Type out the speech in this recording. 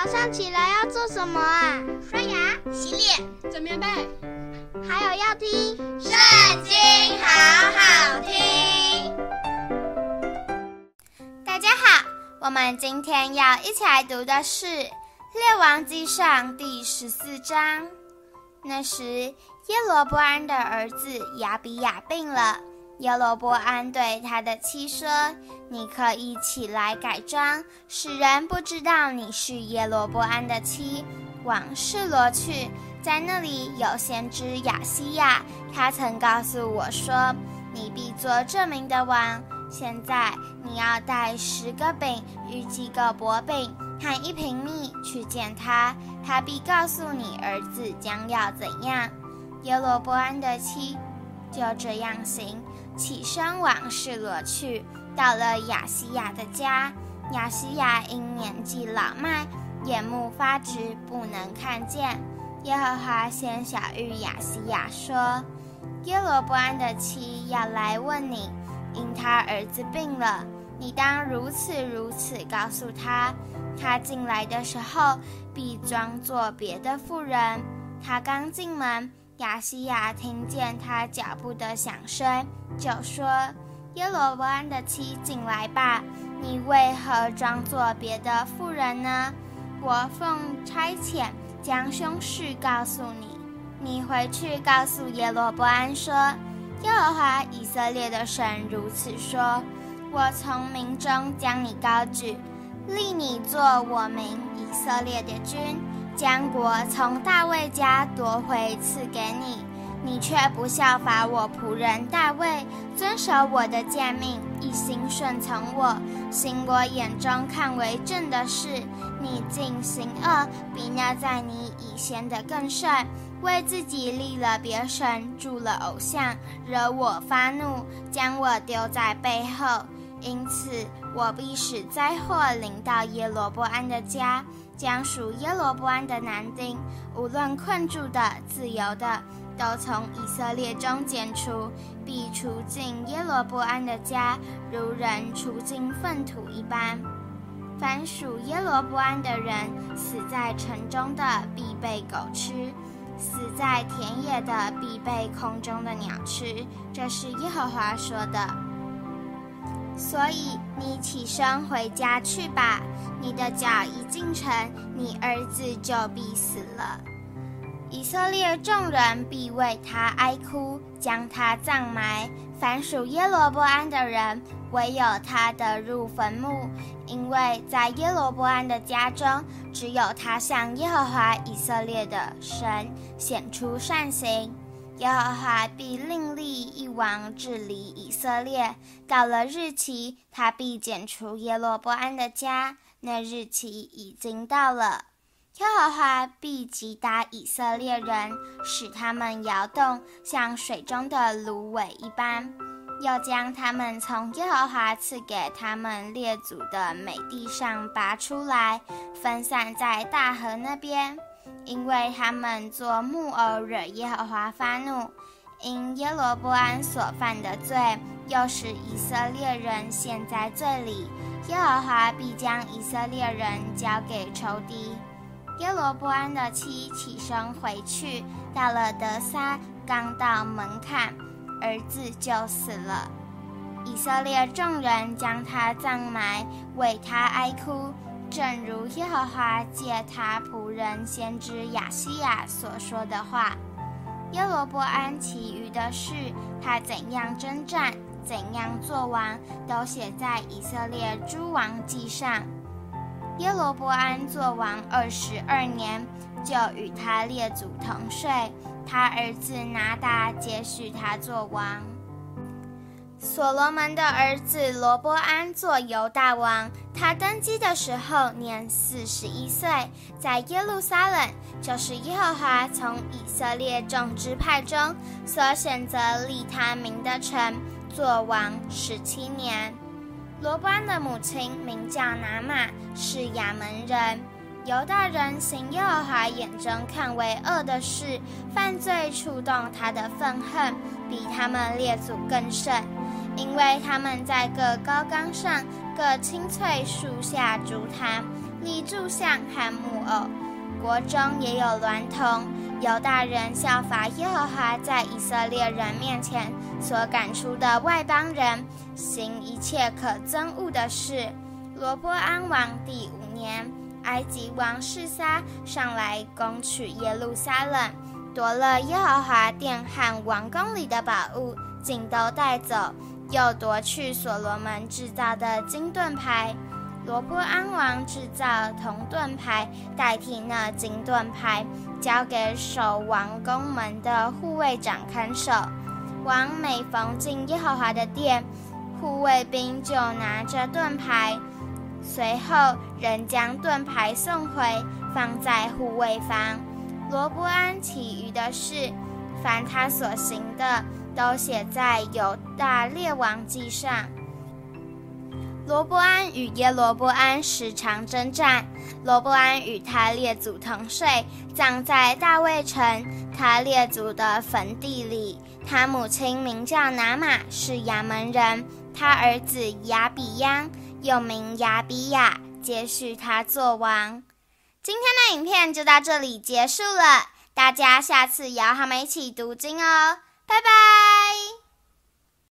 早上起来要做什么啊？刷牙、洗脸、整棉被，还有要听《圣经》，好好听。大家好，我们今天要一起来读的是《列王记上》第十四章。那时，耶罗波安的儿子亚比亚病了。耶罗波安对他的妻说：“你可以起来改装，使人不知道你是耶罗波安的妻，往示罗去，在那里有先知亚西亚，他曾告诉我说，你必做这民的王。现在你要带十个饼与几个薄饼和一瓶蜜去见他，他必告诉你儿子将要怎样。”耶罗波安的妻就这样行。起身往示罗去，到了亚西亚的家。亚西亚因年纪老迈，眼目发直，不能看见。耶和华先晓諭亚西亚说：“耶罗波安的妻要来问你，因他儿子病了，你当如此如此告诉他。他进来的时候，必装作别的妇人。他刚进门。”亚西亚听见他脚步的响声，就说：“耶罗波安的妻进来吧，你为何装作别的妇人呢？我奉差遣将凶事告诉你，你回去告诉耶罗波安说：耶和华以色列的神如此说：我从民中将你高举，立你做我民以色列的君。”将国从大卫家夺回赐给你，你却不效法我仆人大卫，遵守我的诫命，一心顺从我，行我眼中看为正的事。你尽行恶，比那在你以前的更甚，为自己立了别神，铸了偶像，惹我发怒，将我丢在背后。因此，我必使灾祸临到耶罗波安的家。将属耶罗波安的男丁，无论困住的、自由的，都从以色列中剪除，必除尽耶罗波安的家，如人除尽粪土一般。凡属耶罗波安的人，死在城中的，必被狗吃；死在田野的，必被空中的鸟吃。这是耶和华说的。所以你起身回家去吧。你的脚一进城，你儿子就必死了。以色列众人必为他哀哭，将他葬埋。凡属耶罗波安的人，唯有他得入坟墓，因为在耶罗波安的家中，只有他向耶和华以色列的神显出善行。耶和华必另立一王治理以色列。到了日期，他必剪除耶罗波安的家。那日期已经到了。耶和华必击打以色列人，使他们摇动，像水中的芦苇一般。又将他们从耶和华赐给他们列祖的美地上拔出来，分散在大河那边。因为他们做木偶惹耶和华发怒，因耶罗波安所犯的罪，又使以色列人陷在罪里，耶和华必将以色列人交给仇敌。耶罗波安的妻起身回去，到了德撒，刚到门槛，儿子就死了。以色列众人将他葬埋，为他哀哭。正如耶和华借他仆人先知亚西亚所说的话，耶罗波安其余的事，他怎样征战，怎样作王，都写在以色列诸王记上。耶罗波安作王二十二年，就与他列祖同睡，他儿子拿达接续他作王。所罗门的儿子罗波安做犹大王，他登基的时候年四十一岁，在耶路撒冷，就是耶和华从以色列众支派中所选择立他名的城，做王十七年。罗波安的母亲名叫拿玛，是亚门人。犹大人行耶和华眼中看为恶的事，犯罪触动他的愤恨，比他们列祖更甚。因为他们在各高岗上各青翠树下竹坛，立柱像和木偶。国中也有娈童，犹大人效法耶和华在以色列人面前所赶出的外邦人，行一切可憎恶的事。罗波安王第五年，埃及王示撒上来攻取耶路撒冷，夺了耶和华殿和王宫里的宝物，尽都带走，又夺去所罗门制造的金盾牌。罗波安王制造铜盾牌，代替那金盾牌，交给守王宫门的护卫长看守。王每逢进耶和华的殿，护卫兵就拿着盾牌，随后人将盾牌送回，放在护卫房。罗波安其余的事，凡他所行的，都写在犹大列王记上。罗波安与耶罗波安时常征战。罗波安与他列祖同睡，葬在大卫城他列祖的坟地里。他母亲名叫拿玛，是亚门人。他儿子亚比央又名亚比亚，接续他做王。今天的影片就到这里结束了，大家下次也要和我们一起读经哦，拜拜。